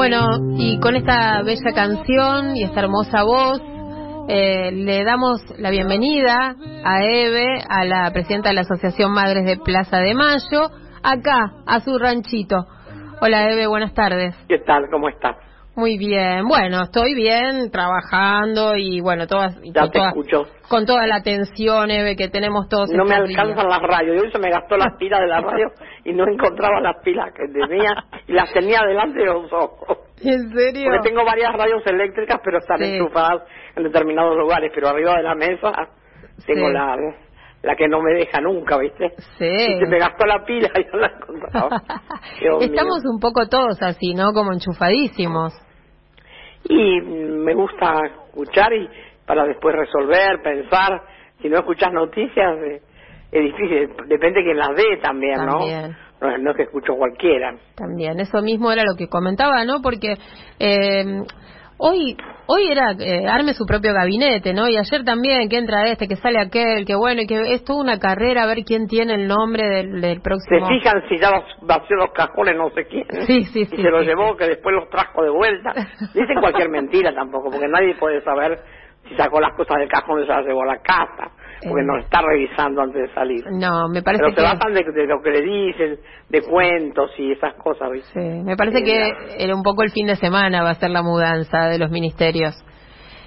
Bueno, y con esta bella canción y esta hermosa voz, eh, le damos la bienvenida a Eve, a la presidenta de la Asociación Madres de Plaza de Mayo, acá, a su ranchito. Hola Eve, buenas tardes. ¿Qué tal? ¿Cómo estás? Muy bien, bueno, estoy bien, trabajando y bueno, todas, y Ya con, te toda, escucho. con toda la atención, Eve, que tenemos todos. No me alcanzan las radios. Yo se me gastó las pilas de la radio y no encontraba las pilas que tenía y las tenía delante de los ojos. ¿En serio? Porque tengo varias radios eléctricas, pero están Sí. enchufadas en determinados lugares. Pero arriba de la mesa tengo Sí. la la que no me deja nunca, ¿viste? Sí. Y se me gastó la pila y no la encontraba. Estamos mío. un poco todos así, ¿no? Como enchufadísimos. Y me gusta escuchar y para después resolver, pensar. Si no escuchas noticias, eh, es difícil. Depende que las dé también, ¿no? También. No, no es que escucho cualquiera. También, eso mismo era lo que comentaba, ¿no? Porque eh, hoy hoy era eh, arme su propio gabinete, ¿no? Y ayer también, que entra este, que sale aquel, que bueno, y que es toda una carrera a ver quién tiene el nombre del, del Se próximo. fijan si ya vació los cajones no sé quién. Sí, sí, y sí, se los sí, llevó, que después los trajo de vuelta. Dicen cualquier mentira tampoco, porque nadie puede saber si sacó las cosas del cajón y se las llevó a la casa. Porque Eh. no está revisando antes de salir. No, me parece Pero se que. basan de, de lo que le dicen, de cuentos y esas cosas, ¿viste? Sí, me parece Sí, que era un poco el fin de semana va a ser la mudanza de los ministerios.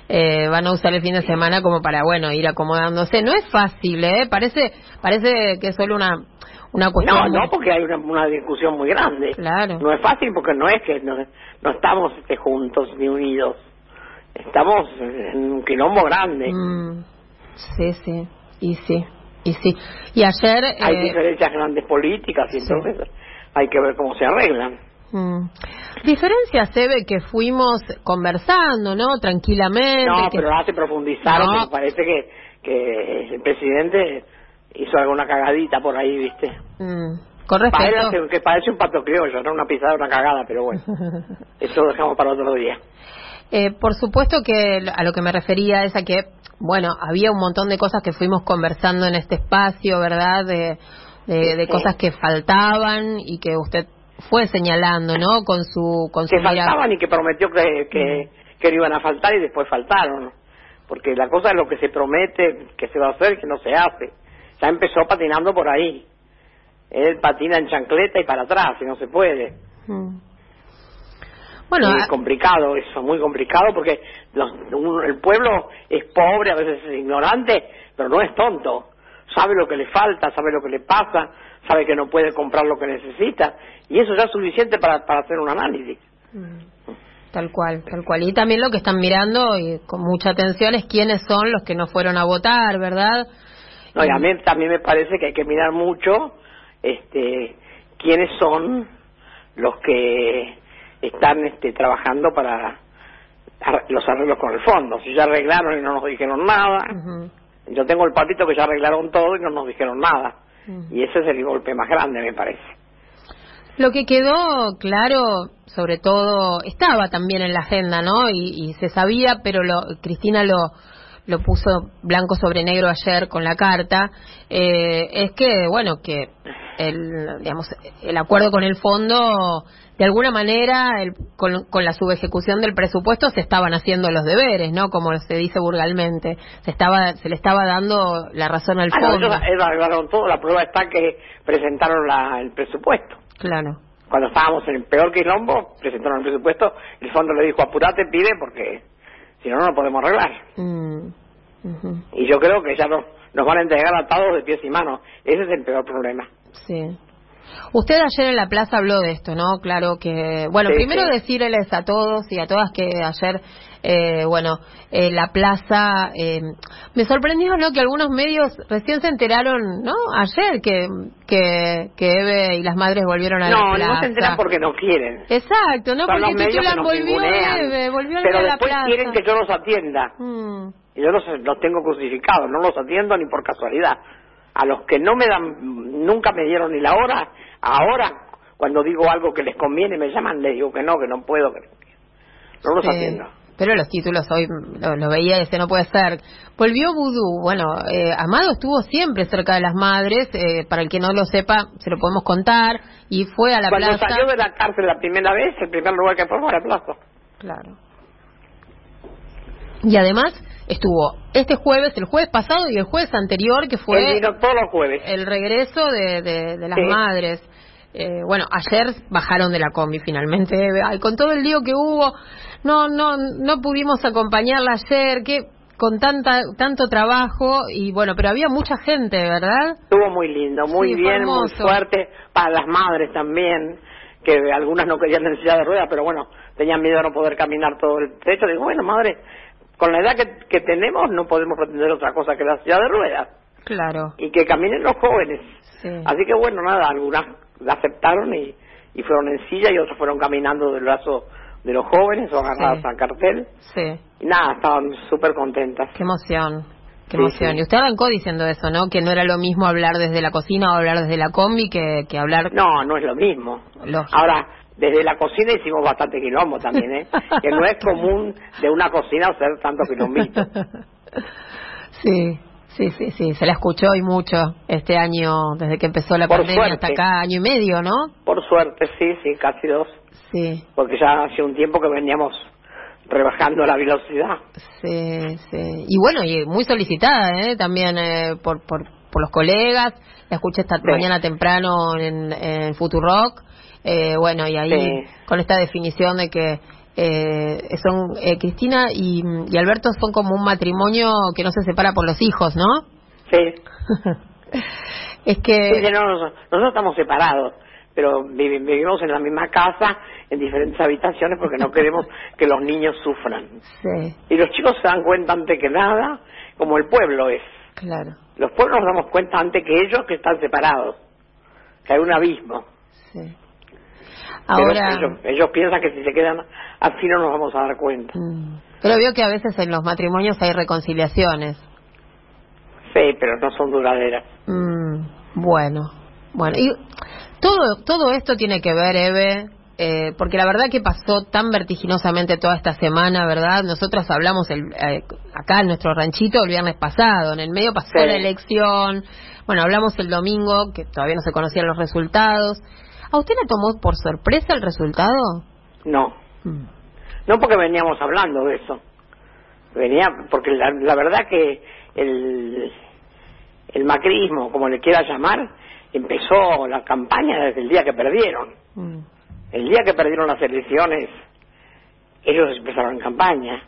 Eh, van a usar el fin de semana como para, bueno, ir acomodándose. No es fácil, ¿eh? Parece, parece que es solo una, una cuestión. No, no, porque hay una, una discusión muy grande. Claro. No es fácil porque no es que no, no estamos este, juntos ni unidos. Estamos en un quilombo grande. Mm, sí, sí, y sí, y sí. Y ayer... Hay eh, diferencias grandes políticas y sí. entonces hay que ver cómo se arreglan. mm, diferencias, se ve que fuimos conversando, ¿no? Tranquilamente. No, que- pero hace profundizar No. parece que, que el presidente hizo alguna cagadita por ahí, ¿viste? Mm, con que parece un pato criollo, no una pisada, una cagada, pero bueno. Eso lo dejamos para otro día. Eh, por supuesto que a lo que me refería es a que, bueno, había un montón de cosas que fuimos conversando en este espacio, ¿verdad? De, de, cosas que faltaban y que usted fue señalando, ¿no? Con su, con su que faltaban y que prometió que, que, que no iban a faltar y después faltaron. Porque la cosa es lo que se promete que se va a hacer que no se hace. Ya empezó patinando por ahí. Él patina en chancleta y para atrás y no se puede. Mm. Bueno, muy complicado eso, muy complicado porque los- un- el pueblo es pobre, a veces es ignorante, pero no es tonto. Sabe lo que le falta, sabe lo que le pasa, sabe que no puede comprar lo que necesita y eso ya es suficiente para, para hacer un análisis. Tal cual, tal cual. Y también lo que están mirando y con mucha atención es quiénes son los que no fueron a votar, ¿verdad? No, y a mí también me parece que hay que mirar mucho este, quiénes son los que están este, trabajando para ar- los arreglos con el fondo. Si ya arreglaron y no nos dijeron nada, yo tengo el patito que ya arreglaron todo y no nos dijeron nada. Y ese es el golpe más grande, me parece. Lo que quedó claro, sobre todo, estaba también en la agenda, ¿no? Y, y se sabía, pero lo, Cristina lo, lo puso blanco sobre negro ayer con la carta, eh, es que, bueno, que el, digamos, el acuerdo con el fondo, de alguna manera, el- con, con la subejecución del presupuesto se estaban haciendo los deberes, ¿no? Como se dice vulgarmente, se estaba, se le estaba dando la razón al Ah, no, fondo. ellos arreglaron todo. La prueba está que presentaron la- el presupuesto. Claro. Cuando estábamos en el peor quilombo, presentaron el presupuesto. El fondo le dijo, apurate, pide, porque si no, no lo podemos arreglar. Mm, ujú. Y yo creo que ya nos, nos van a entregar atados de pies y manos. Ese es el peor problema. Sí. Usted ayer en la plaza habló de esto, ¿no? Claro que, bueno, Sí, primero sí. decirles a todos y a todas que ayer, eh, bueno, eh, la plaza, eh, me sorprendió, ¿no? Que algunos medios recién se enteraron, ¿no? Ayer que, que, que Eve y las madres volvieron a la No, plaza. no se enteran porque no quieren. Exacto, ¿no? Son Porque titulan volvió. Eve, volvió Pero a la después plaza. quieren que yo los atienda. Mm, Y yo los, los tengo crucificados, no los atiendo ni por casualidad. A los que no me dan, nunca me dieron ni la hora, ahora, cuando digo algo que les conviene, me llaman, les digo que no, que no puedo, que no, los atiendo. pero los títulos hoy lo, veía y ese no puede ser. Volvió Vudú. Bueno, eh, Amado estuvo siempre cerca de las madres. Eh, para el que no lo sepa, se lo podemos contar. Y fue a la Cuando plaza. salió de la cárcel la primera vez, el primer lugar que fue fue a la plaza. Claro. Y además estuvo este jueves, el jueves pasado y el jueves anterior, que fue vino todos los jueves. el regreso de, de, de las Sí. madres. Eh, bueno, ayer bajaron de la combi finalmente. Ay, con todo el lío que hubo, no, no, no pudimos acompañarla ayer, que con tanta, tanto trabajo y bueno, pero había mucha gente, ¿verdad? Estuvo muy lindo, muy Sí, bien, muy fuerte. Para las madres también, que algunas no querían en silla de ruedas, pero bueno, tenían miedo de no poder caminar todo el trecho. Digo, bueno, madre, con la edad que, que tenemos no podemos pretender otra cosa que la silla de ruedas. Claro. Y que caminen los jóvenes. Sí. Así que bueno, nada, algunas la aceptaron y, y fueron en silla y otros fueron caminando del brazo de los jóvenes o agarradas Sí. al cartel. Sí. Y nada, estaban súper contentas. Qué emoción. Qué Sí, emoción. sí. Y usted arrancó diciendo eso, ¿no? Que no era lo mismo hablar desde la cocina o hablar desde la combi que, que hablar. No, no es lo mismo. Lógico. Ahora, desde la cocina hicimos bastante quilombo también, ¿eh? que no es común de una cocina hacer tanto quilombito. sí, sí, sí, sí. Se la escuchó y mucho este año, desde que empezó la Por pandemia suerte. hasta acá, año y medio, ¿no? Por suerte, sí, sí, casi dos, Sí, porque ya hace un tiempo que veníamos rebajando la velocidad. sí, sí. Y bueno, y muy solicitada, ¿eh? También eh, por, por, por los colegas. La escuché esta Sí. mañana temprano en, en Futurock. Eh, bueno, y ahí Sí. con esta definición de que eh, son eh, Cristina y, y Alberto son como un matrimonio que no se separa por los hijos, ¿no? Sí, es que sí, no, nosotros, nosotros estamos separados, pero vivi- vivimos en la misma casa, en diferentes habitaciones, porque no queremos que los niños sufran. sí, Y los chicos se dan cuenta antes que nada, como el pueblo es. claro, Los pueblos nos damos cuenta antes que ellos que están separados, que hay un abismo. sí. Ahora, ellos, ellos piensan que si se quedan así no nos vamos a dar cuenta. mm, pero veo que a veces en los matrimonios hay reconciliaciones. Sí, pero no son duraderas. Mm, bueno, bueno. Y todo, todo esto tiene que ver, Eve, eh, porque la verdad que pasó tan vertiginosamente toda esta semana, ¿verdad? Nosotros hablamos el, eh, acá en nuestro ranchito el viernes pasado, en el medio pasó Sí. la elección, bueno, hablamos el domingo, que todavía no se conocían los resultados. ¿A usted le tomó por sorpresa el resultado? No, Mm, no porque veníamos hablando de eso. Venía, porque la, la verdad que el, el macrismo, como le quiera llamar, empezó la campaña desde el día que perdieron. mm, El día que perdieron las elecciones, ellos empezaron campaña.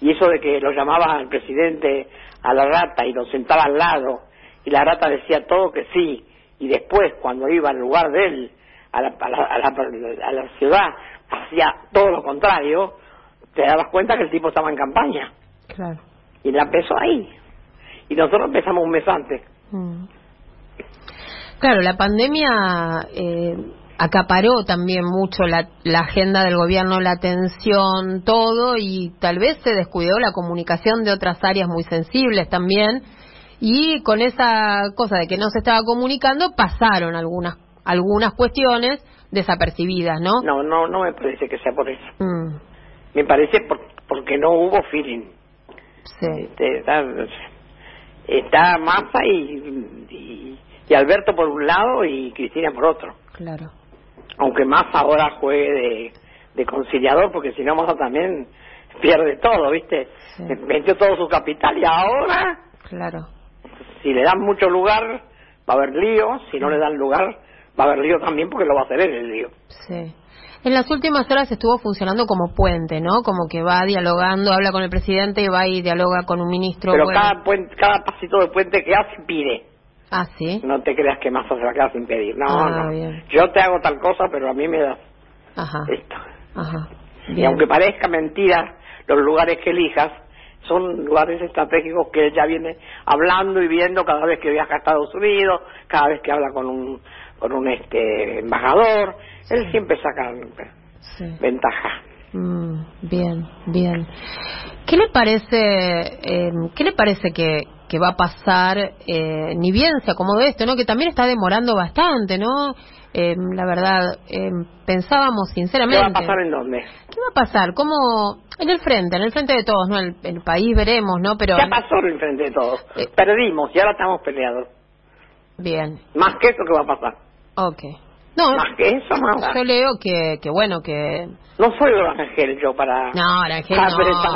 Y eso de que lo llamaba el presidente a la rata y lo sentaba al lado, y la rata decía todo que sí, y después, cuando iba al lugar de él, a la, a la, a la- a la ciudad, hacía todo lo contrario, te dabas cuenta que el tipo estaba en campaña. claro. Y la empezó ahí. Y nosotros empezamos un mes antes. Mm. Claro, la pandemia eh, acaparó también mucho la, la agenda del gobierno, la atención, todo, y tal vez se descuidó la comunicación de otras áreas muy sensibles también. Y con esa cosa de que no se estaba comunicando, pasaron algunas algunas cuestiones desapercibidas, ¿no? No, no, no me parece que sea por eso. Mm, Me parece por- porque no hubo feeling. sí, Este, está, está Massa y, y, y Alberto por un lado y Cristina por otro. claro. Aunque Massa ahora juegue de, de conciliador, porque si no Massa también pierde todo, ¿viste? Sí. Metió todo su capital y ahora, Claro. si le dan mucho lugar, va a haber lío. Si no le dan lugar, va a haber lío también porque lo va a hacer él el lío. Sí. En las últimas horas estuvo funcionando como puente, ¿no? Como que va dialogando, habla con el presidente y va y dialoga con un ministro. Pero bueno. cada, puente, cada pasito de puente que hace pide. Ah, sí. No te creas que Massa se va a quedar sin pedir. No, Ah, no. bien. Yo te hago tal cosa, pero a mí me das Ajá. esto. Ajá. Y Bien. aunque parezca mentira, los lugares que elijas son lugares estratégicos que él ya viene hablando y viendo cada vez que viaja a Estados Unidos, cada vez que habla con un con un este embajador, él siempre saca Sí. ventaja. Mm, bien, bien. ¿Qué le parece, eh, qué le parece que, que va a pasar, eh, ni bien se acomode esto, ¿no? Que también está demorando bastante, ¿no? Eh, la verdad, eh, pensábamos sinceramente. ¿Qué va a pasar en dónde? ¿Qué va a pasar? ¿Cómo? En el frente, en el frente de todos, ¿no? El, el país veremos, ¿no? Pero. Ya pasó en el frente de todos. Eh. Perdimos y ahora estamos peleados. Bien. Más que eso, ¿qué va a pasar? Ok. No, Más que eso, nada. yo leo que, que bueno, que. No soy Ángel yo para... No, Arangel para,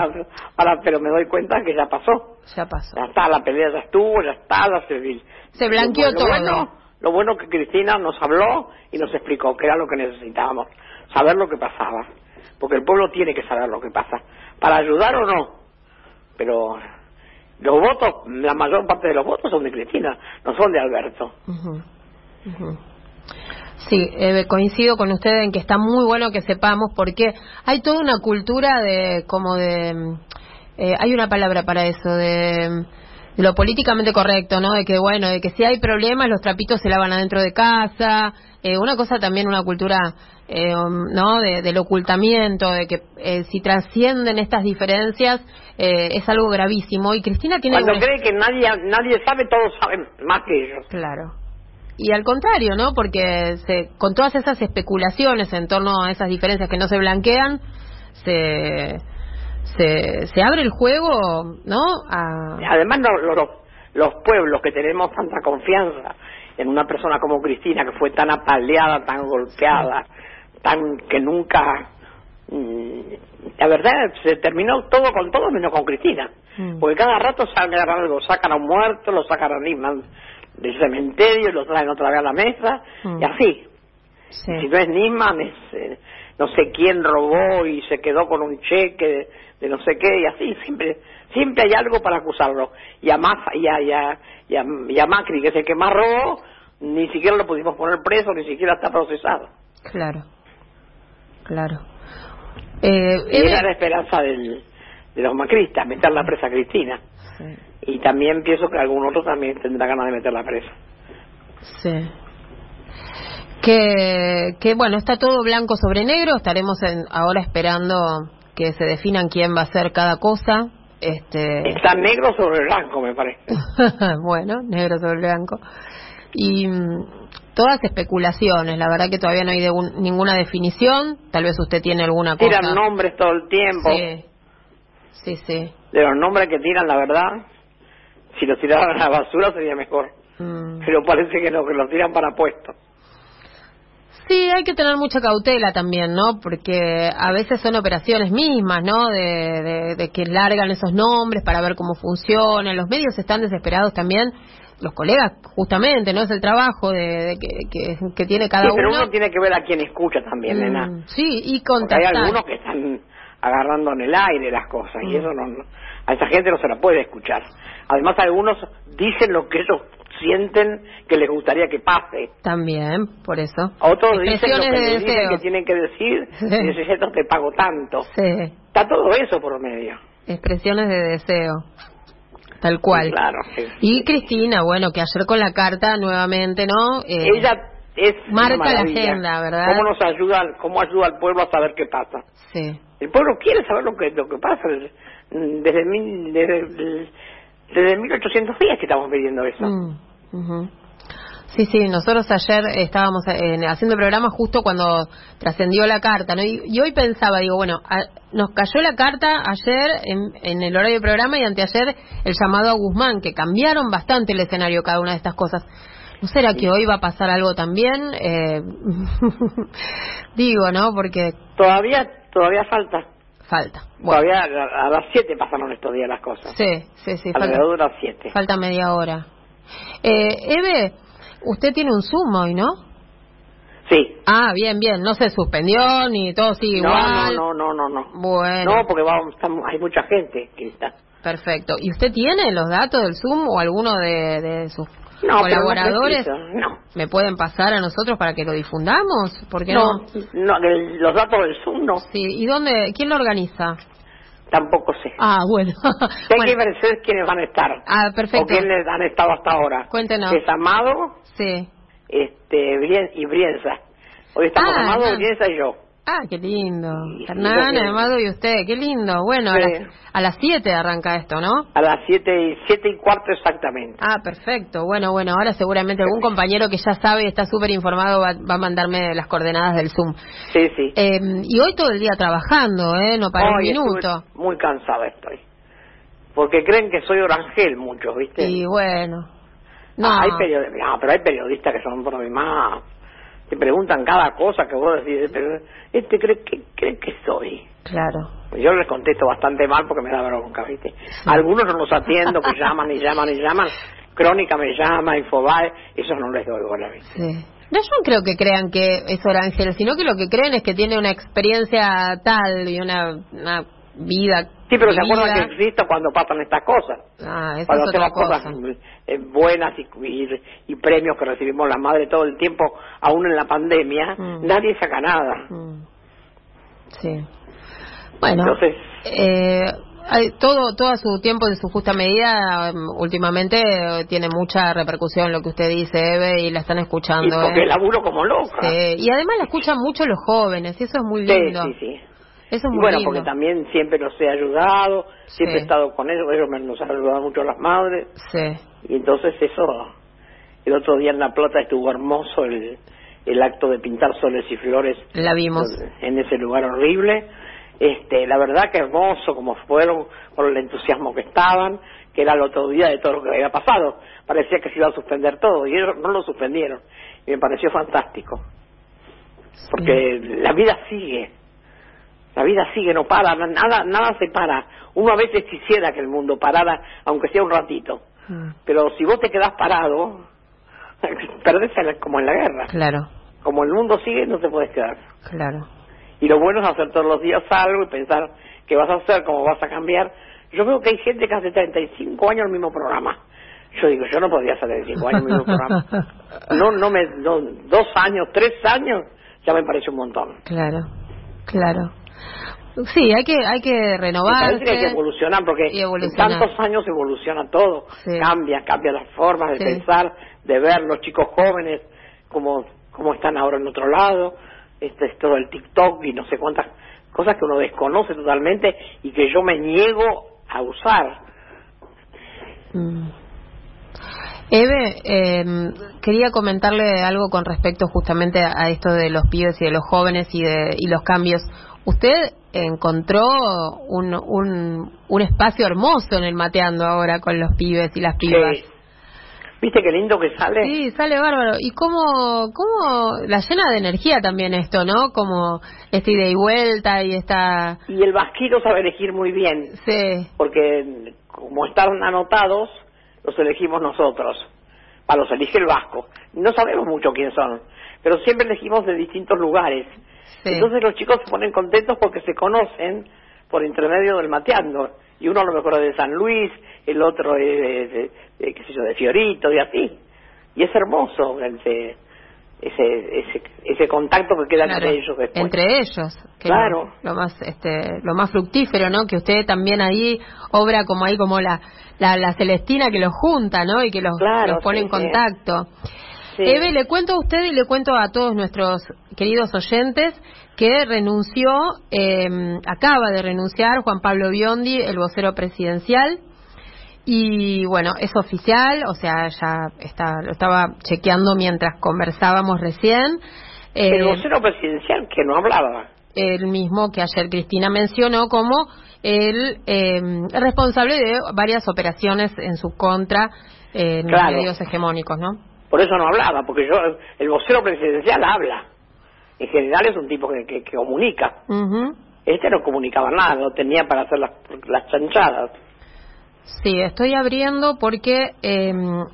no. para- pero me doy cuenta que ya pasó. Ya pasó. Ya está, la pelea ya estuvo, ya está, ya se... Se blanqueó lo todo. Bueno, lo bueno que Cristina nos habló y nos explicó que era lo que necesitábamos, saber lo que pasaba. Porque el pueblo tiene que saber lo que pasa, para ayudar o no. Pero los votos, la mayor parte de los votos son de Cristina, no son de Alberto. Sí, eh, coincido con usted en que está muy bueno que sepamos porque hay toda una cultura de como de mm, eh, hay una palabra para eso de, mm, de lo políticamente correcto, ¿no? De que bueno, de que si hay problemas los trapitos se lavan adentro de casa, eh, una cosa también una cultura eh, um, ¿no? De, del ocultamiento, de que eh, si trascienden estas diferencias eh, es algo gravísimo y Cristina tiene Cuando una- cree que nadie, nadie sabe, todos saben más que ellos. Claro. Y al contrario, ¿no? Porque se, con todas esas especulaciones en torno a esas diferencias que no se blanquean, se, se, se abre el juego, ¿no? A, Además, no- los, los pueblos que tenemos tanta confianza en una persona como Cristina, que fue tan apaleada, tan golpeada, tan que nunca... mm, La verdad, se terminó todo con todo menos con Cristina. Mm. Porque cada rato sacan algo, sacan a un muerto, lo sacan a Nisman del cementerio, lo traen otra vez a la mesa, Mm. y así. sí. Si no es Nisman, es eh, no sé quién robó y se quedó con un cheque de, de no sé qué, y así, siempre siempre hay algo para acusarlo. Y a, Massa- y, a, y, a, y, a, y a Macri, que es el que más robó, ni siquiera lo pudimos poner preso, ni siquiera está procesado. Claro. Claro. Eh, era la esperanza del, de los macristas, meter la presa a Cristina. Sí. Y también pienso que algún otro también tendrá ganas de meter la presa. Sí. Que, que bueno, está todo blanco sobre negro. Estaremos en- ahora esperando que se definan quién va a hacer cada cosa. Este, Está negro sobre blanco, me parece. bueno, negro sobre blanco. Y mm, todas especulaciones. La verdad que todavía no hay de un- ninguna definición. Tal vez usted tiene alguna cosa. Tiran nombres todo el tiempo. Sí, sí, sí. De los nombres que tiran, la verdad, si los tiraran a la basura sería mejor. Mm. Pero parece que no, que los tiran para puestos. Sí, hay que tener mucha cautela también, ¿no? Porque a veces son operaciones mismas, ¿no? De, de- de que largan esos nombres para ver cómo funcionan. Los medios están desesperados también. Los colegas, justamente, ¿no? Es el trabajo de, de que, que, que tiene cada Sí, pero uno. uno tiene que ver a quién escucha también, Mm, nena. sí, y Porque hay contactar. algunos que están agarrando en el aire las cosas y Mm. eso no, no- a esa gente no se la puede escuchar. Además algunos dicen lo que ellos sienten que les gustaría que pase. También, por eso. Otros dicen lo que de les dicen que tienen que decir y dicen, te pago tanto. Sí, Está todo eso por medio. expresiones de deseo. Tal cual. Claro. sí. Y Cristina, bueno, que ayer con la carta nuevamente, ¿no? Eh, Ella es marca la agenda, ¿verdad? ¿Cómo nos ayuda, cómo ayuda al pueblo a saber qué pasa? Sí. El pueblo quiere saber lo que lo que pasa desde mil, desde, desde 1810 que estamos pidiendo eso. Mm. Sí, sí, nosotros ayer estábamos eh, haciendo el programa justo cuando trascendió la carta, ¿no? Y, y hoy pensaba, digo, bueno, a- nos cayó la carta ayer en, en el horario del programa y anteayer el llamado a Guzmán, que cambiaron bastante el escenario cada una de estas cosas. ¿No será que hoy va a pasar algo también? Eh, digo, ¿no? Porque Todavía todavía falta. falta. Bueno, Todavía a, a las 7 pasaron estos días las cosas. sí, sí, sí, falta, Alrededor de las 7. falta media hora. Eh, Eve, usted tiene un Zoom hoy, ¿no? Sí. Ah, bien, bien. No se suspendió ni todo sigue No, igual. no, no, no, no, no. Bueno, No, porque vamos, estamos- hay mucha gente que está. perfecto. ¿Y usted tiene los datos del Zoom o alguno de, de sus No, colaboradores? no. ¿Me pueden pasar a nosotros para que lo difundamos? ¿Por qué no? No, no, el- los datos del Zoom no, Sí, ¿y dónde? ¿Quién lo organiza? tampoco sé. Ah, bueno. Bueno, que ver quiénes van a estar. Ah, O perfecto. quiénes han estado hasta ahora. Cuéntenos. Es Amado Sí. este, Brien- y Brienza. Hoy estamos Ah, Amado. Brienza y yo. Ah, qué lindo. Hernán, Amado y usted, qué lindo. Bueno, a, las, 7 arranca esto, ¿no? A las 7 siete y cuarto exactamente. Ah, perfecto. Bueno, bueno, ahora seguramente algún compañero que ya sabe y está súper informado va, a mandarme las coordenadas del Zoom. Sí, sí. Eh, y hoy todo el día trabajando, ¿eh? No para un minuto. Muy cansada estoy. Porque creen que soy orangel muchos, ¿viste? Y bueno. No, hay periodistas, no, pero hay periodistas que son por demás te preguntan cada cosa que vos decís, pero este cree que, cree que soy. Claro. Pues yo les contesto bastante mal porque me da bronca, ¿viste? Algunos no los atiendo, que llaman y llaman y llaman. Crónica me llama, Infobae, eso no les doy bola, ¿viste? Sí. No, yo no creo que crean que es Orangel, sino que lo que creen es que tiene una experiencia tal y una, una vida Sí, pero se acuerdan que existo cuando pasan estas cosas. Ah, eso cuando hacemos cosas eh, buenas y, y, premios que recibimos la madre todo el tiempo, aún en la pandemia, mm. nadie saca nada. Mm. Sí. Bueno, Entonces, eh, todo todo su tiempo en su justa medida um, últimamente tiene mucha repercusión lo que usted dice Eve y la están escuchando y porque ¿eh? laburo como loca sí. y además la escuchan mucho los jóvenes y eso es muy lindo sí, sí, sí. Eso y bueno, porque también siempre los he ayudado, siempre he estado con ellos, ellos me, nos han ayudado mucho las madres. Sí. Y entonces eso, el otro día en La Plata estuvo hermoso el, el acto de pintar soles y flores. La vimos. En ese lugar horrible. Este, la verdad que hermoso como fueron, por el entusiasmo que estaban, que era el otro día de todo lo que había pasado. Parecía que se iba a suspender todo y ellos no lo suspendieron. Y me pareció fantástico. Porque la vida sigue la vida sigue, no para, nada, nada se para. Uno a veces quisiera que el mundo parara, aunque sea un ratito. Mm. Pero si vos te quedás parado, perdés como en la guerra. Claro. Como el mundo sigue, no te puedes quedar. Claro. Y lo bueno es hacer todos los días algo y pensar qué vas a hacer, cómo vas a cambiar. Yo veo que hay gente que hace 35 años el mismo programa. Yo digo, yo no podría hacer 35 años el mismo programa. No, no me, dos años, tres años, ya me parece un montón. Claro, claro. Sí, hay que hay que renovar. Hay que evolucionar porque en tantos años evoluciona todo, cambia, cambia las formas de pensar, de ver los chicos jóvenes como como están ahora en otro lado, este es todo el TikTok y no sé cuántas cosas que uno desconoce totalmente y que yo me niego a usar. Mm. Eve, em, quería comentarle algo con respecto justamente a esto de los pibes y de los jóvenes y de y los cambios. Usted encontró un, un, un espacio hermoso en el Mateando ahora con los pibes y las pibas. ¿Viste qué lindo que sale? Sí, sale bárbaro. Y cómo, cómo la llena de energía también esto, ¿no? Como este ida y vuelta y está... Y el vasquito sabe elegir muy bien. Sí. Porque como están anotados, los elegimos nosotros. Para los elige el vasco. No sabemos mucho quién son, pero siempre elegimos de distintos lugares. Entonces los chicos se ponen contentos porque se conocen por intermedio del mateando. Y uno a lo mejor es de San Luis, el otro es de, qué sé yo, de Fiorito y así. Y es hermoso ese, ese, ese, ese contacto que queda entre ellos después. Entre ellos, claro. Lo, más, este, lo más fructífero, ¿no? Que usted también ahí obra como ahí como la, la, Celestina que los junta, ¿no? Y que los, los pone en contacto. Eve, le cuento a usted y le cuento a todos nuestros queridos oyentes que renunció, eh, acaba de renunciar Juan Pablo Biondi, el vocero presidencial. Y bueno, es oficial, o sea, ya está, lo estaba chequeando mientras conversábamos recién. el eh, vocero presidencial que no hablaba. El mismo que ayer Cristina mencionó como el eh, responsable de varias operaciones en su contra en los medios hegemónicos, ¿no? Por eso no hablaba, porque yo, el vocero presidencial habla. En general es un tipo que, que, comunica. Este no comunicaba nada, no tenía para hacer las, las chanchadas. Sí, estoy abriendo porque em,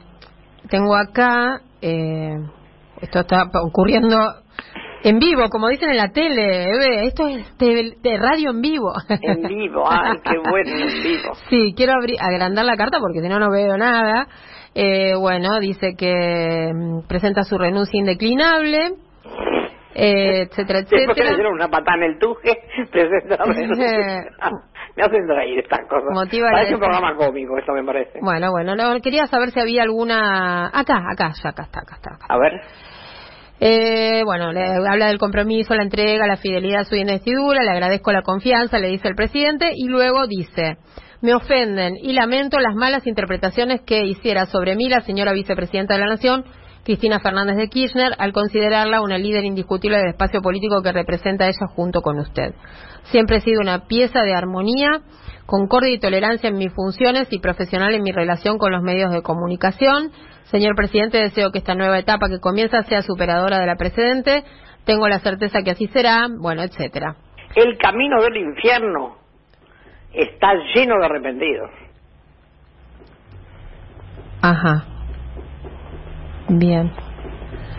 tengo acá, eh, esto está ocurriendo en vivo, como dicen en la tele, esto es de, radio en vivo. En vivo, ay, qué bueno, en vivo. Sí, quiero abrir, agrandar la carta porque si no, no veo nada. Eh, bueno, dice que mm, presenta su renuncia indeclinable. Eh, etcétera, etcétera. Después le dieron una patada en el tuje, presenta la renuncia. me hacen reír estas cosas. Motiva parece un programa cómico, esto me parece. Bueno, bueno, no, quería saber si había alguna... Acá, acá, ya, acá está, acá está. A ver. Eh, bueno, le habla del compromiso, la entrega, la fidelidad a su investidura, le agradezco la confianza, le dice el presidente, y luego dice, me ofenden y lamento las malas interpretaciones que hiciera sobre mí la señora vicepresidenta de la Nación, Cristina Fernández de Kirchner, al considerarla una líder indiscutible del espacio político que representa ella junto con usted. Siempre he sido una pieza de armonía, concordia y tolerancia en mis funciones y profesional en mi relación con los medios de comunicación. Señor presidente, deseo que esta nueva etapa que comienza sea superadora de la precedente. Tengo la certeza que así será, bueno, etcétera. El camino del infierno está lleno de arrepentidos. Ajá. Bien.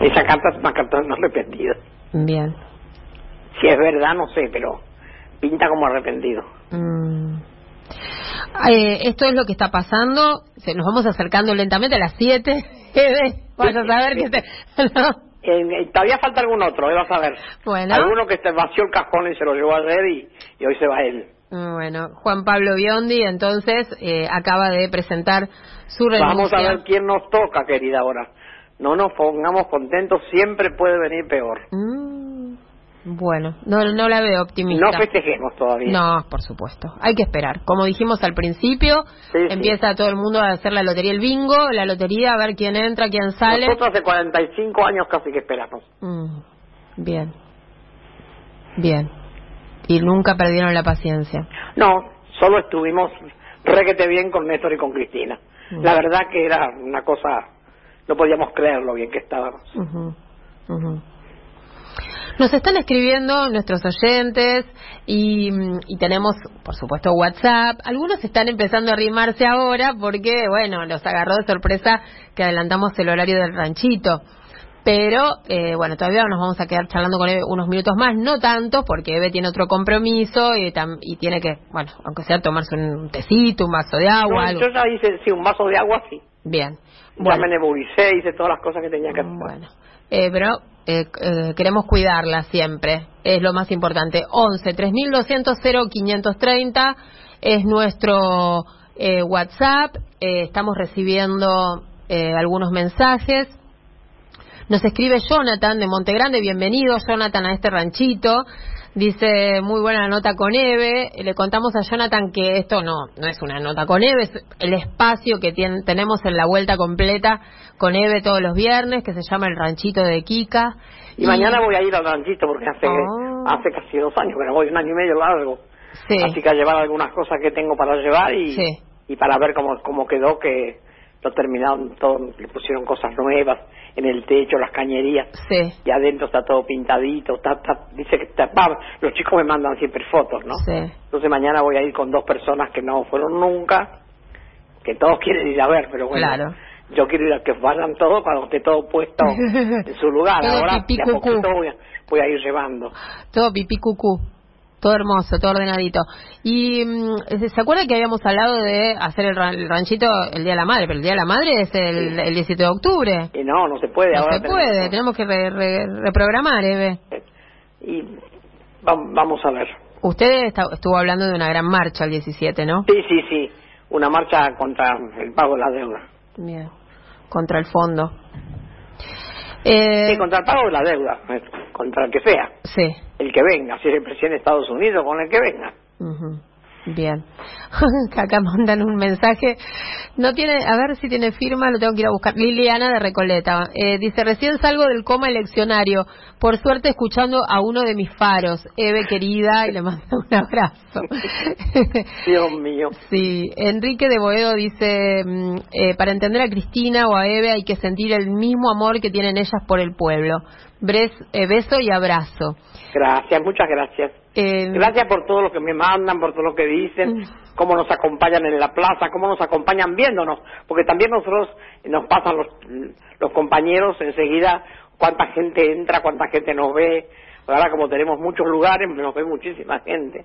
Esa carta es una carta de arrepentidos. Bien. Si es verdad, no sé, pero pinta como arrepentido. Mm. Eh, esto es lo que está pasando. Se, nos vamos acercando lentamente a las 7. Vas a saber que te... Eh, todavía falta algún otro, eh, vas a ver. Bueno. Alguno que se vació el cajón y se lo llevó ayer y, y hoy se va él. Mm, Bueno, Juan Pablo Biondi entonces eh, acaba de presentar su renuncia. Vamos a ver quién nos toca, querida, ahora. No nos pongamos contentos, siempre puede venir peor. Mm, bueno, no, no la veo optimista. No festejemos todavía. No, por supuesto. Hay que esperar. Como dijimos al principio, Sí, sí. empieza todo el mundo a hacer la lotería, el bingo, la lotería, a ver quién entra, quién sale. Nosotros hace 45 años casi que esperamos. Mm, bien. Bien. Y nunca perdieron la paciencia. No, solo estuvimos requete bien con Néstor y con Cristina. Mm. La verdad que era una cosa, no podíamos creer lo bien que estábamos. Ujú, ujú. Nos están escribiendo nuestros oyentes y, mm, y tenemos, por supuesto, WhatsApp. Algunos están empezando a arrimarse ahora porque, bueno, los agarró de sorpresa que adelantamos el horario del ranchito. Pero, eh, bueno, todavía nos vamos a quedar charlando con Eve unos minutos más, no tanto, porque Eve tiene otro compromiso y, tam- y tiene que, bueno, aunque sea tomarse un tecito, un vaso de agua, No, algo. yo ya hice sí, un vaso de agua, sí. Bien. Ya me nebulicé, hice todas las cosas que tenía que hacer. Bueno, eh, pero eh, eh, queremos cuidarla siempre, es lo más importante. 11 3200 0530 es nuestro eh, WhatsApp, eh, estamos recibiendo eh, algunos mensajes. Nos escribe Jonathan de Montegrande, bienvenido Jonathan a este ranchito. Dice, muy buena nota con Eve. Le contamos a Jonathan que esto no, no es una nota con Eve, es el espacio que tenemos en la vuelta completa con Eve todos los viernes, que se llama El Ranchito de Kika. Y, mañana voy a ir al ranchito porque hace, Oh. hace casi dos años que no voy, un año y medio largo. Sí, Así que a llevar algunas cosas que tengo para llevar y, Sí. y para ver cómo, cómo quedó, que lo terminaron todo, le pusieron cosas nuevas en el techo, las cañerías. sí, Y adentro está todo pintadito, está, está- dice que está, los chicos me mandan siempre fotos, ¿no? sí. Entonces mañana voy a ir con dos personas que no fueron nunca, que todos quieren ir a ver, pero bueno, Claro. yo quiero ir a que vayan todos cuando esté todo puesto en su lugar. Todo Ahora de a cucú. poquito voy a, voy a ir llevando. Todo pipí cucú. Todo hermoso, todo ordenadito. Y mm, ¿se acuerda que habíamos hablado de hacer el, ran- el ranchito el Día de la Madre? Pero el Día de la Madre es el, el 17 de octubre. Y no, no se puede. No ahora se puede, tenemos que re- re- reprogramar, Eve. Y va- vamos a ver. Usted está- estuvo hablando de una gran marcha el 17, ¿no? Sí, sí, sí. Una marcha contra el pago de la deuda. Bien. Contra el fondo. Eh, Sí, contra el pago de la deuda. eh, Contra el que sea. sí. El que venga. Si es el presidente de Estados Unidos, con el que venga. Ujú. Bien. Acá mandan un mensaje. No tiene, a ver si tiene firma, lo tengo que ir a buscar. Liliana de Recoleta. Eh, dice, recién salgo del coma eleccionario. Por suerte escuchando a uno de mis faros. Eve querida, y le mando un abrazo. Dios mío. Sí, Enrique de Boedo dice, mm, eh, para entender a Cristina o a Eve hay que sentir el mismo amor que tienen ellas por el pueblo. Eh, beso y abrazo. Gracias, muchas gracias. Eh, Gracias por todo lo que me mandan, por todo lo que dicen, Mm. cómo nos acompañan en la plaza, cómo nos acompañan viéndonos, porque también nosotros nos pasan los, los compañeros enseguida cuánta gente entra, cuánta gente nos ve. Ahora como tenemos muchos lugares, nos ve muchísima gente,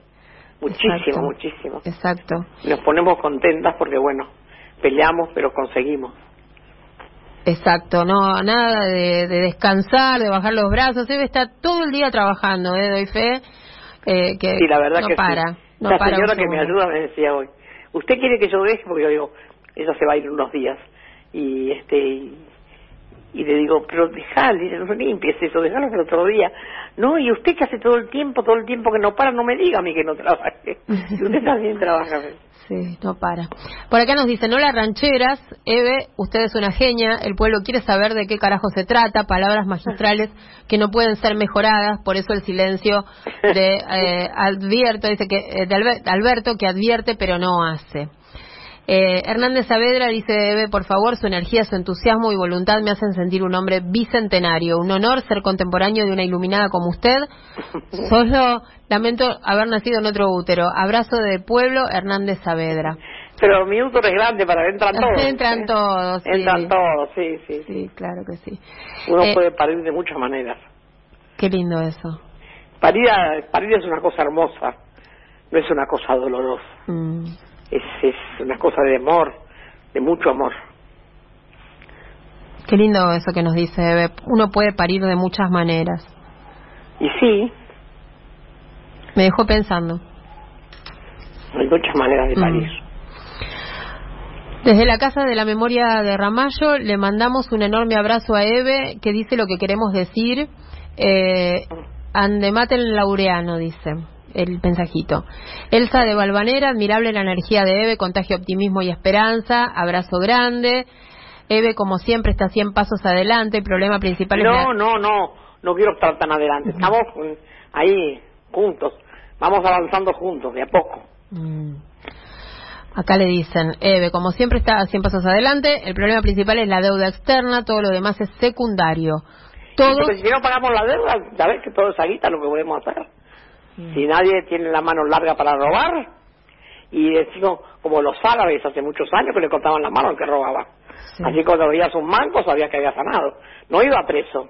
muchísimo, Exacto. muchísimo. Exacto. Nos ponemos contentas porque bueno, peleamos pero conseguimos. Exacto, no, nada de, de descansar, de bajar los brazos. Eve está todo el día trabajando, ¿eh? doy fe. eh, que Sí, la verdad no que para. sí. No la para señora que me ayuda me decía hoy, ¿usted quiere que yo deje? Porque yo digo, ella se va a ir unos días. Y este y, Y le digo, pero dejale, no limpies eso, dejalo para otro día. No, y usted que hace todo el tiempo, todo el tiempo que no para, no me diga a mí que no trabaje. Y usted también trabaja. Sí, no para. Por acá nos dicen, hola rancheras, Eve, usted es una genia, el pueblo quiere saber de qué carajo se trata, palabras magistrales que no pueden ser mejoradas, por eso el silencio de eh, Advierto, dice que eh, de Alberto que advierte pero no hace. Eh, Hernández Saavedra dice, Eve, por favor, su energía, su entusiasmo y voluntad me hacen sentir un hombre bicentenario. Un honor ser contemporáneo de una iluminada como usted. Solo lamento haber nacido en otro útero. Abrazo de pueblo, Hernández Saavedra. Pero mi útero es grande para entran todos. entran todos, sí. Entran todos, sí, sí. Sí, claro que sí. Uno eh, puede parir de muchas maneras. Qué lindo eso. Parir, parir es una cosa hermosa, no es una cosa dolorosa. Mm es, es una cosa de amor, de mucho amor. Qué lindo eso que nos dice Eve. Uno puede parir de muchas maneras. Y sí. Me dejó pensando. Hay muchas maneras de mm. parir. Desde la Casa de la Memoria de Ramallo le mandamos un enorme abrazo a Eve que dice lo que queremos decir. Eh, Andematen Laureano dice el mensajito. Elsa de Balvanera, admirable la energía de Eve, contagio optimismo y esperanza, abrazo grande. Eve, como siempre, está 100 pasos adelante, el problema principal no, es... No, no, no, no quiero estar tan adelante, estamos ahí juntos, vamos avanzando juntos, de a poco. Mm. Acá le dicen, Eve, como siempre está 100 pasos adelante, el problema principal es la deuda externa, todo lo demás es secundario. Todos... si no pagamos la deuda, sabes que todo es aguita lo que podemos hacer. Mm. Si nadie tiene la mano larga para robar, y decimos, como los árabes hace muchos años que le cortaban la mano al que robaba. Así cuando veías un manco sabía que había sanado. No iba preso.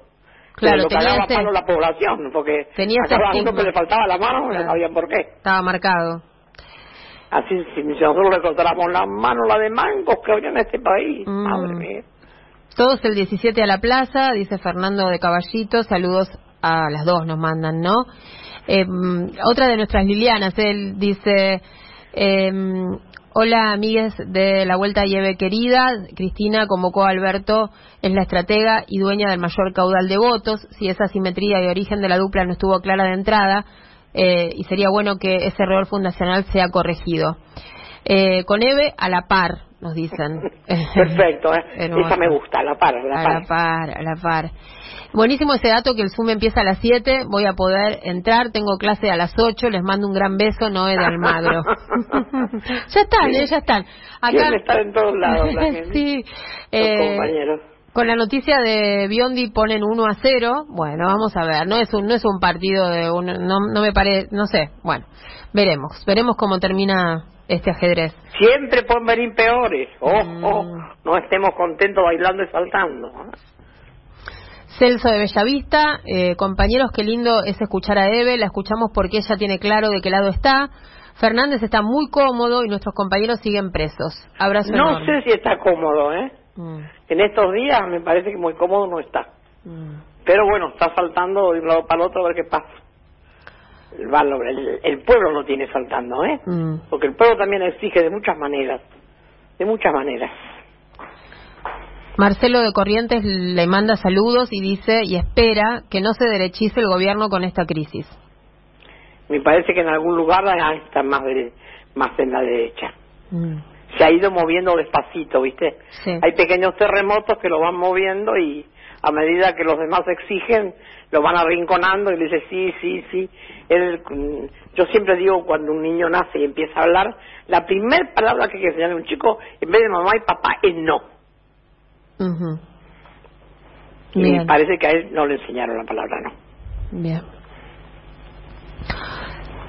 Claro, lo tenía este... la población, porque tenía cada uno que le faltaba la mano no sabían por qué. Estaba marcado. Así, si nosotros le cortáramos la mano, la de mancos que había en este país, mm. madre mía. Todos el 17 a la plaza, dice Fernando de Caballito, saludos a las dos nos mandan, ¿no? Eh, otra de nuestras Lilianas, él dice, eh, hola amigues de la Vuelta Lleve querida, Cristina convocó a Alberto, es la estratega y dueña del mayor caudal de votos, si esa simetría y origen de la dupla no estuvo clara de entrada, eh, y sería bueno que ese error fundacional sea corregido. Eh, con Eve a la par, nos dicen. Perfecto, ¿eh? esa me gusta, a la par, a la par. A la par, a la par. Buenísimo ese dato que el Zoom empieza a las 7, voy a poder entrar, tengo clase a las 8, les mando un gran beso, Noé de Almagro. ya están, eh, ya están. Acá... estar en todos lados la gente. sí. Eh, compañeros. Con la noticia de Biondi ponen 1 a 0. Bueno, vamos a ver. No es un no es un partido de un, no, no me parece, no sé. Bueno, veremos. Veremos cómo termina este ajedrez. Siempre pueden venir peores. Oh, oh, no estemos contentos bailando y saltando. Celso de Bellavista, eh, compañeros, qué lindo es escuchar a Eve, la escuchamos porque ella tiene claro de qué lado está. Fernández está muy cómodo y nuestros compañeros siguen presos. Abrazo No sé si está cómodo, ¿eh? Mm. En estos días me parece que muy cómodo no está. Mm. Pero bueno, está saltando de un lado para el otro a ver qué pasa. El, el, pueblo no tiene saltando, ¿eh? Mm. Porque el pueblo también exige de muchas maneras. De muchas maneras. Marcelo de Corrientes le manda saludos y dice y espera que no se derechice el gobierno con esta crisis. Me parece que en algún lugar está más, más en la derecha. Mm. Se ha ido moviendo despacito, ¿viste? Hay pequeños terremotos que lo van moviendo y a medida que los demás exigen, lo van arrinconando y le dice sí, sí, sí. yo siempre digo cuando un niño nace y empieza a hablar, la primera palabra que hay que enseñarle a un chico, en vez de mamá y papá, es no. Y parece que a él no le enseñaron la palabra no. Bien.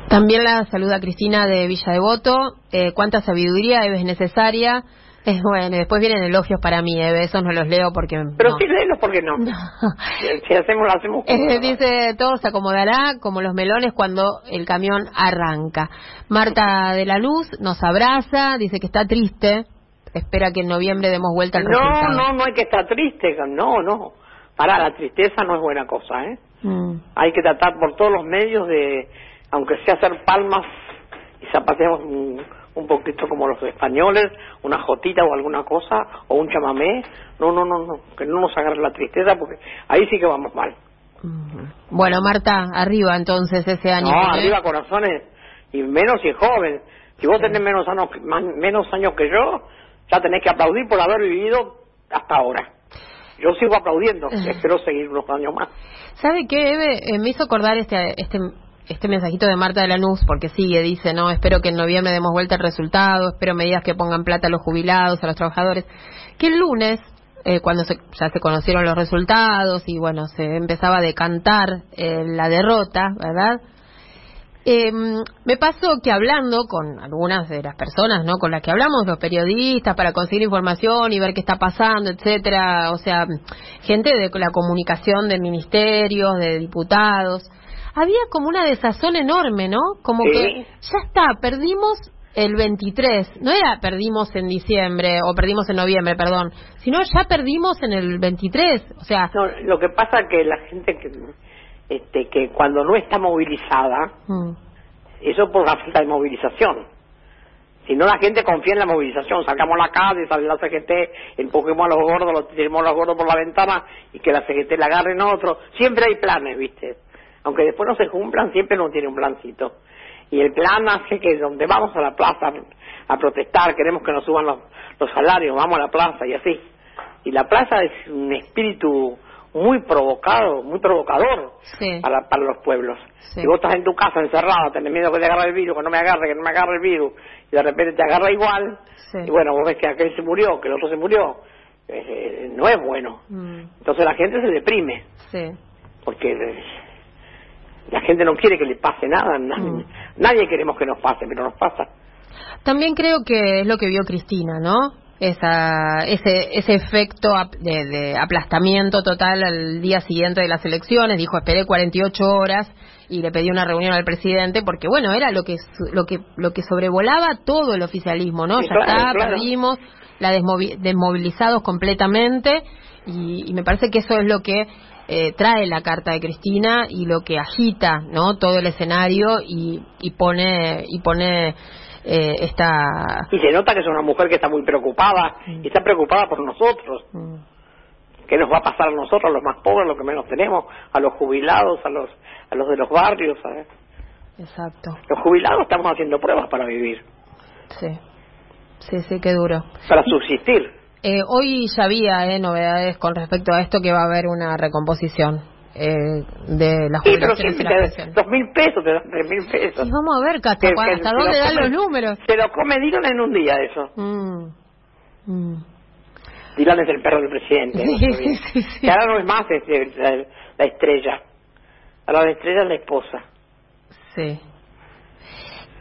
También la saluda Cristina de Villa Devoto. Eh, ¿Cuánta sabiduría es necesaria? Es bueno, después vienen elogios para mí, eh, esos no los leo porque... Pero sí léelos porque no. si hacemos, lo hacemos. Dice, todo se acomodará como los melones cuando el camión arranca. Marta de la Luz nos abraza, dice que está triste espera que en noviembre demos vuelta al no, No, no, hay que estar triste, no, no. Para, la tristeza no es buena cosa, ¿eh? Mm. Hay que tratar por todos los medios de, aunque sea hacer palmas y zapateamos un, poquito como los españoles, una jotita o alguna cosa, o un chamamé. No, no, no, no, que no nos agarre la tristeza porque ahí sí que vamos mal. Bueno, Marta, arriba entonces ese año. No, ¿eh? arriba corazones, y menos si es joven. Si vos tenés menos años, menos años que yo, ya tenés que aplaudir por haber vivido hasta ahora. Yo sigo aplaudiendo, espero seguir unos años más. ¿Sabe qué, Eve? Eh, me hizo acordar este, este, este mensajito de Marta de Lanús, porque sigue, dice, no, espero que en noviembre demos vuelta el resultado, espero medidas que pongan plata a los jubilados, a los trabajadores. Que el lunes, eh, cuando ya se conocieron los resultados y bueno, se empezaba a decantar eh, la derrota, ¿verdad? Eh, me pasó que hablando con algunas de las personas, ¿no? Con las que hablamos, los periodistas, para conseguir información y ver qué está pasando, etcétera, o sea, gente de la comunicación de ministerios, de diputados, había como una desazón enorme, ¿no? Como que ya está, perdimos el 23, no era perdimos en diciembre o perdimos en noviembre, perdón, sino ya perdimos en el 23, o sea... No, lo que pasa que la gente que este, que cuando no está movilizada, mm. eso por la falta de movilización. Si no, la gente confía en la movilización. Sacamos la calle, sale la CGT, empujemos a los gordos, los tiremos a los gordos por la ventana y que la CGT la agarre en otro. Siempre hay planes, ¿viste? Aunque después no se cumplan, siempre no tiene un plancito. Y el plan hace que donde vamos a la plaza a protestar, queremos que nos suban los, los salarios, vamos a la plaza y así. Y la plaza es un espíritu muy provocado, muy provocador para, para los pueblos. Si vos estás en tu casa encerrado, tenés miedo que te agarre el virus, que no me agarre, que no me agarre el virus, y de repente te agarra igual, y bueno, vos ves que aquel se murió, que el otro se murió, eh, no es bueno. Mm. Entonces la gente se deprime. Porque la gente no quiere que le pase nada, nadie, mm. nadie queremos que nos pase, pero nos pasa. También creo que es lo que vio Cristina, ¿no? esa, ese, ese efecto de, aplastamiento total al día siguiente de las elecciones. Dijo, esperé 48 horas y le pedí una reunión al presidente porque, bueno, era lo que, lo que, lo que sobrevolaba todo el oficialismo, ¿no? ya está, perdimos, la desmovilizados completamente y, me parece que eso es lo que eh, trae la carta de Cristina y lo que agita, ¿no? Todo el escenario y, y pone, y pone eh, está... Y se nota que es una mujer que está muy preocupada y está preocupada por nosotros. Mm. ¿Qué nos va a pasar a nosotros, a los más pobres, a los que menos tenemos, a los jubilados, a los, a los de los barrios? ¿sabes? Exacto. Los jubilados estamos haciendo pruebas para vivir. Sí, sí, sí, qué duro. Para subsistir. Eh, hoy ya había eh, novedades con respecto a esto que va a haber una recomposición eh, de las sí, pero dos mil pesos, te dan tres mil pesos. Y vamos a ver, Cacho, ¿hasta dónde dan los números? Se lo come Dylan en un día eso. Mm. Mm. Dylan es el perro del presidente. Sí, sí, sí, ahora no es más este, la, la estrella. Ahora la estrella es la esposa. Sí.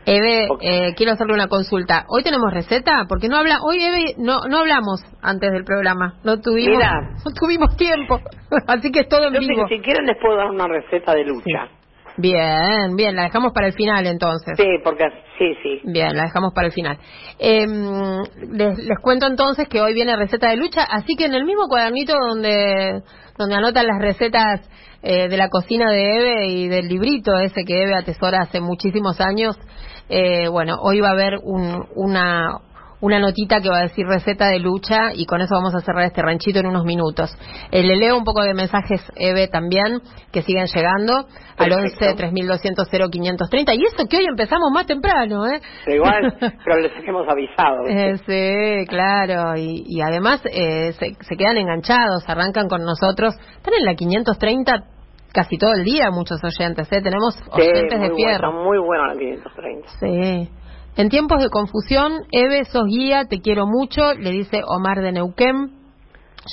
Eve, eh, quiero hacerle una consulta. ¿Hoy tenemos receta? Porque no habla, hoy Eve no no hablamos antes del programa. No tuvimos no tuvimos tiempo. Así que es todo en vivo. si quieren les puedo dar una receta de lucha. Bien, bien, la dejamos para el final entonces. Sí, porque sí, sí. Bien, la dejamos para el final. Eh, les, les, cuento entonces que hoy viene receta de lucha, así que en el mismo cuadernito donde donde anotan las recetas eh, de la cocina de Eve y del librito ese que Eve atesora hace muchísimos años, eh, bueno, hoy va a haber un, una, una notita que va a decir receta de lucha y con eso vamos a cerrar este ranchito en unos minutos. Eh, le leo un poco de mensajes, Eve, también, que siguen llegando al 11 3200 0530 y eso que hoy empezamos más temprano, ¿eh? igual, pero les hemos avisado. Eh, sí, claro, y, y además eh, se, se quedan enganchados, arrancan con nosotros, están en la 530 casi todo el día muchos oyentes, ¿eh? Tenemos oyentes de fierro. muy bueno la 530. Sí. En tiempos de confusión, Eve, sos guía, te quiero mucho, le dice Omar de Neuquén.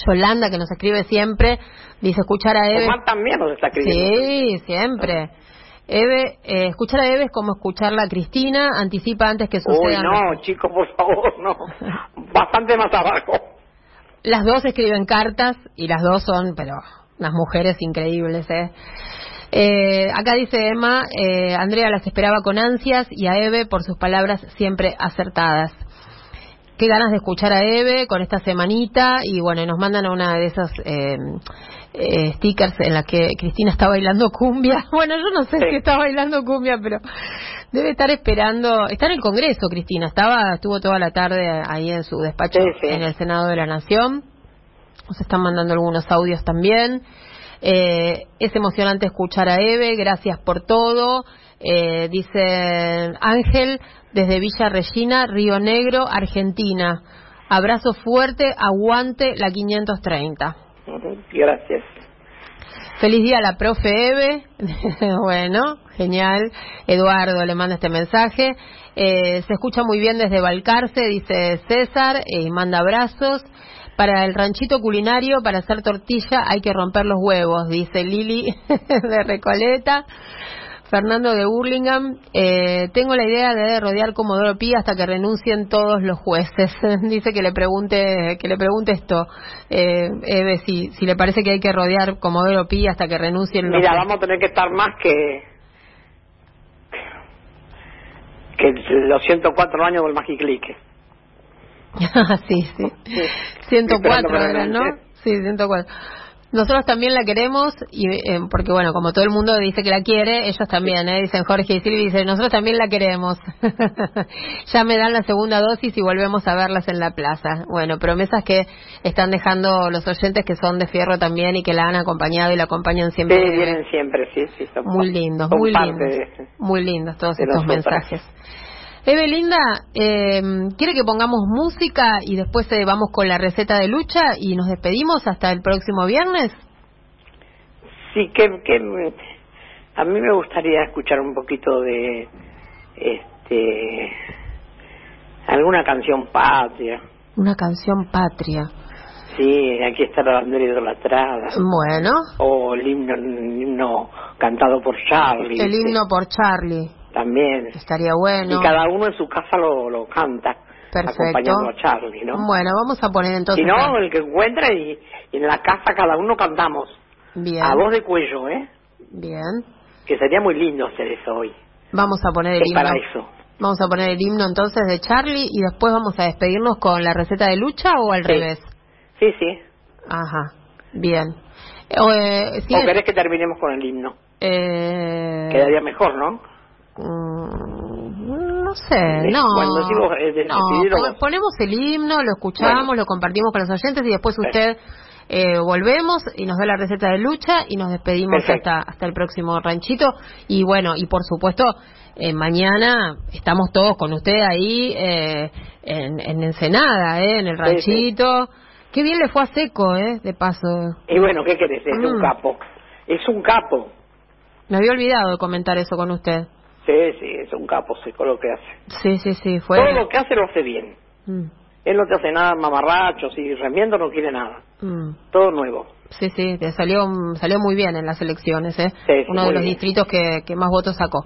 Yolanda, que nos escribe siempre, dice escuchar a Eve. Omar también nos está escribiendo. Sí, siempre. Eve, eh, escuchar a Eve es como escucharla a Cristina, anticipa antes que suceda. Uy, no, chicos, por favor, no. Bastante más abajo. Las dos escriben cartas y las dos son, pero unas mujeres increíbles, ¿eh? Eh, acá dice Emma, eh, Andrea las esperaba con ansias y a Eve por sus palabras siempre acertadas. qué ganas de escuchar a Eve con esta semanita y bueno, nos mandan una de esas eh, eh, stickers en las que Cristina está bailando cumbia. Bueno, yo no sé si está bailando cumbia, pero debe estar esperando. Está en el Congreso, Cristina. Estaba, estuvo toda la tarde ahí en su despacho en el Senado de la Nación. Nos están mandando algunos audios también. Eh, es emocionante escuchar a Eve. Gracias por todo. Eh, dice Ángel desde Villa Regina, Río Negro, Argentina. Abrazo fuerte, aguante la 530. Gracias. Feliz día a la profe Eve. bueno, genial. Eduardo le manda este mensaje. Eh, se escucha muy bien desde Balcarce, dice César, eh, y manda abrazos. Para el ranchito culinario, para hacer tortilla, hay que romper los huevos, dice Lili de Recoleta. Fernando de Burlingame, eh, tengo la idea de rodear Comodoro Pi hasta que renuncien todos los jueces. Dice que le pregunte que le pregunte esto, eh, Eve, si, si le parece que hay que rodear Comodoro Pi hasta que renuncien los Mira, vamos a tener que estar más que que los 104 años del Magiclique. sí, sí. 104 ¿no? Sí, 104. Nosotros también la queremos, y eh, porque bueno, como todo el mundo dice que la quiere, ellos también, ¿eh? dicen Jorge y Silvia, dicen, nosotros también la queremos. ya me dan la segunda dosis y volvemos a verlas en la plaza. Bueno, promesas que están dejando los oyentes que son de fierro también y que la han acompañado y la acompañan siempre. Sí, vienen siempre, sí, sí. muy lindos, muy lindos. Muy lindos todos estos mensajes. Evelinda, eh, ¿quiere que pongamos música y después eh, vamos con la receta de lucha y nos despedimos hasta el próximo viernes? Sí, que, que a mí me gustaría escuchar un poquito de este alguna canción patria. Una canción patria. Sí, aquí está la bandera idolatrada. Bueno. O el himno, el himno cantado por Charlie. El himno por Charlie también. Estaría bueno. Y cada uno en su casa lo, lo canta. Perfecto. Acompañando a Charlie, ¿no? Bueno, vamos a poner entonces. Si no, el que encuentre y, en la casa cada uno cantamos. Bien. A voz de cuello, ¿eh? Bien. Que sería muy lindo hacer eso hoy. Vamos a poner el himno. Para eso. Vamos a poner el himno entonces de Charlie y después vamos a despedirnos con la receta de lucha o al revés. Sí, sí. Ajá. Bien. O, eh, querés que terminemos con el himno? Eh... Quedaría mejor, ¿no? Mm, no sé, no. ponemos el himno, lo escuchamos, lo compartimos con los oyentes y después usted eh, volvemos y nos da la receta de lucha y nos despedimos hasta hasta el próximo ranchito y bueno y por supuesto eh, mañana estamos todos con usted ahí eh, en, en Ensenada, eh, en el ranchito. Qué bien le fue a Seco, eh, de paso. Y bueno, ¿qué querés? Es un mm. capo. Es un capo. Me había olvidado de comentar eso con usted. Sí, sí, es un capo seco lo que hace. Sí, sí, sí. Fue... Todo lo que hace lo hace bien. Mm. Él no te hace nada mamarrachos y remiendo no quiere nada. Mm. Todo nuevo. Sí, sí, te salió, salió muy bien en las elecciones, ¿eh? Uno de los distritos que, que más votos sacó.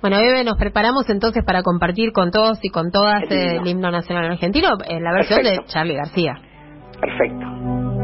Bueno, Eve, nos preparamos entonces para compartir con todos y con todas el himno, nacional argentino en la versión de Charlie García. Perfecto.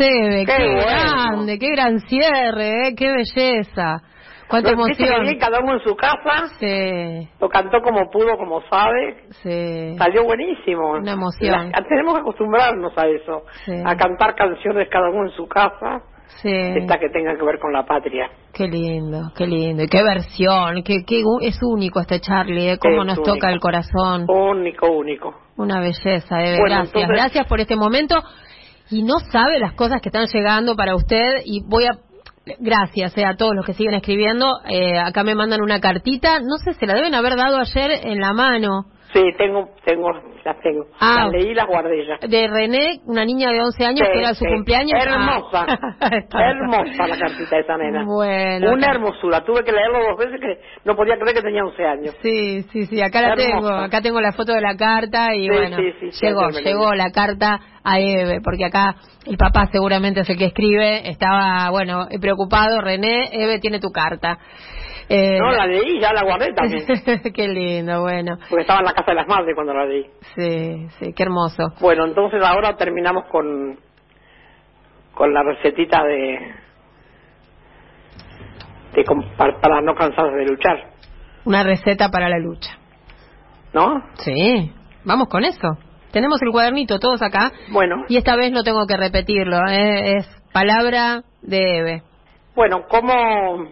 Eve, qué, Qué bueno. grande, qué gran cierre, ¿eh? qué belleza. Cuánta que emoción. bien, cada uno en su casa, Sí, lo cantó como pudo, como sabe, sí. salió buenísimo. Una emoción. La- tenemos que acostumbrarnos a eso, Sí. a cantar canciones cada uno en su casa, Sí. esta que tengan que ver con la patria. Qué lindo, qué lindo. Y qué versión, qué, qué es único este Charlie, ¿eh? Cómo Es nos único. toca el corazón. Único, único. Una belleza, Eve. Bueno, gracias. entonces- Gracias por este momento. Y no sabe las cosas que están llegando para usted. Y voy a. Gracias eh, a todos los que siguen escribiendo. Eh, acá me mandan una cartita. No sé, se la deben haber dado ayer en la mano. Sí, tengo, tengo, las tengo. Ah. Las leí y las guardé ya. De René, una niña de 11 años Sí, que era su sí. cumpleaños. Hermosa. Ah. Hermosa la cartita de esa nena. Bueno. Una hermosura. Tuve que leerlo dos veces que no podía creer que tenía 11 años. Sí, sí, sí, acá la Hermosa. tengo, acá tengo la foto de la carta y Sí, bueno, sí, sí, sí, llegó, llegó la carta a Eve, porque acá el papá seguramente es el que escribe, estaba, bueno, preocupado, René, Eve tiene tu carta. Eh, No, la leí ya la guardé también. qué lindo, bueno, Porque estaba en la casa de las madres cuando la leí. sí, sí, qué hermoso. Bueno, entonces ahora terminamos con con la recetita de, de para, para no cansarse de luchar, Una receta para la lucha. ¿no? Sí, vamos con eso. Tenemos el cuadernito todos acá Bueno, y esta vez no tengo que repetirlo, eh, es palabra de Eve. bueno, cómo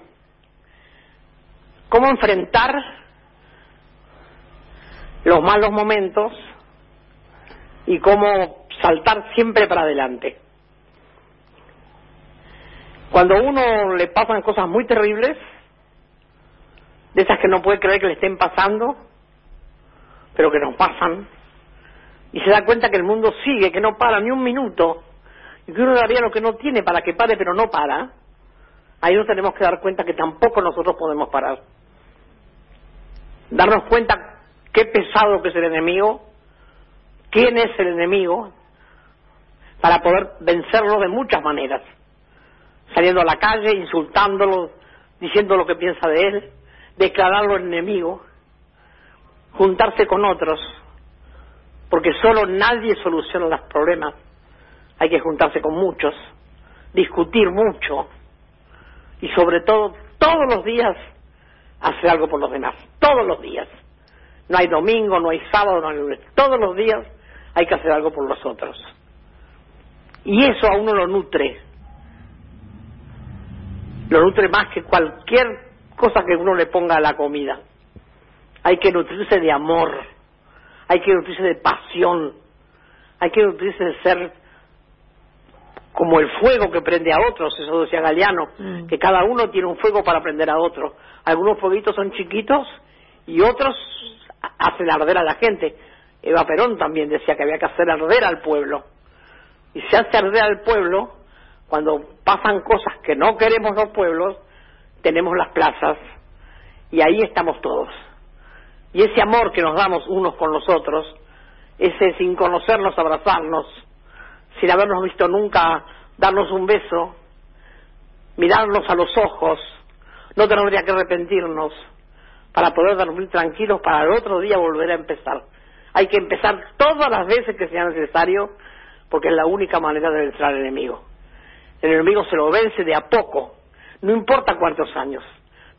cómo enfrentar los malos momentos y cómo saltar siempre para adelante. Cuando a uno le pasan cosas muy terribles, de esas que no puede creer que le estén pasando, pero que nos pasan, y se da cuenta que el mundo sigue, que no para ni un minuto, y que uno daría lo que no tiene para que pare, pero no para, ahí nos tenemos que dar cuenta que tampoco nosotros podemos parar. Darnos cuenta qué pesado que es el enemigo, quién es el enemigo, para poder vencerlo de muchas maneras. Saliendo a la calle, insultándolo, diciendo lo que piensa de él, declararlo enemigo, juntarse con otros, porque solo nadie soluciona los problemas. Hay que juntarse con muchos, discutir mucho y sobre todo todos los días hacer algo por los demás, todos los días. No hay domingo, no hay sábado, no hay lunes, todos los días hay que hacer algo por los otros. Y eso a uno lo nutre, lo nutre más que cualquier cosa que uno le ponga a la comida. Hay que nutrirse de amor, hay que nutrirse de pasión, hay que nutrirse de ser como el fuego que prende a otros, eso decía Galeano, Mm. que cada uno tiene un fuego para prender a otro. Algunos fueguitos son chiquitos y otros ha- hacen arder a la gente. Eva Perón también decía que había que hacer arder al pueblo. Y se hace arder al pueblo cuando pasan cosas que no queremos los pueblos, tenemos las plazas y ahí estamos todos. Y ese amor que nos damos unos con los otros, ese sin conocernos, abrazarnos, sin habernos visto nunca, darnos un beso, mirarnos a los ojos, no tendría que arrepentirnos para poder dormir tranquilos para el otro día volver a empezar. Hay que empezar todas las veces que sea necesario porque es la única manera de vencer al enemigo. El enemigo se lo vence de a poco, no importa cuántos años,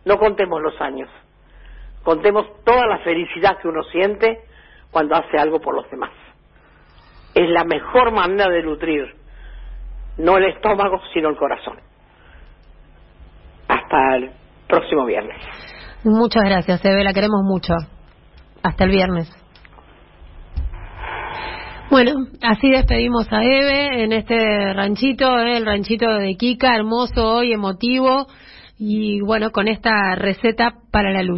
no contemos los años, contemos toda la felicidad que uno siente cuando hace algo por los demás. Es la mejor manera de nutrir, no el estómago, sino el corazón. Hasta el próximo viernes. Muchas gracias, Eve, la queremos mucho. Hasta el viernes. Bueno, así despedimos a Eve en este ranchito, eh, el ranchito de Kika, hermoso hoy, emotivo, y bueno, con esta receta para la lucha.